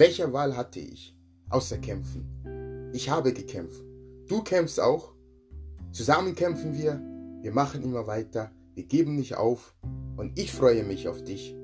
Welche Wahl hatte ich? Außer kämpfen. Ich habe gekämpft. Du kämpfst auch. Zusammen kämpfen wir. Wir machen immer weiter. Wir geben nicht auf. Und ich freue mich auf dich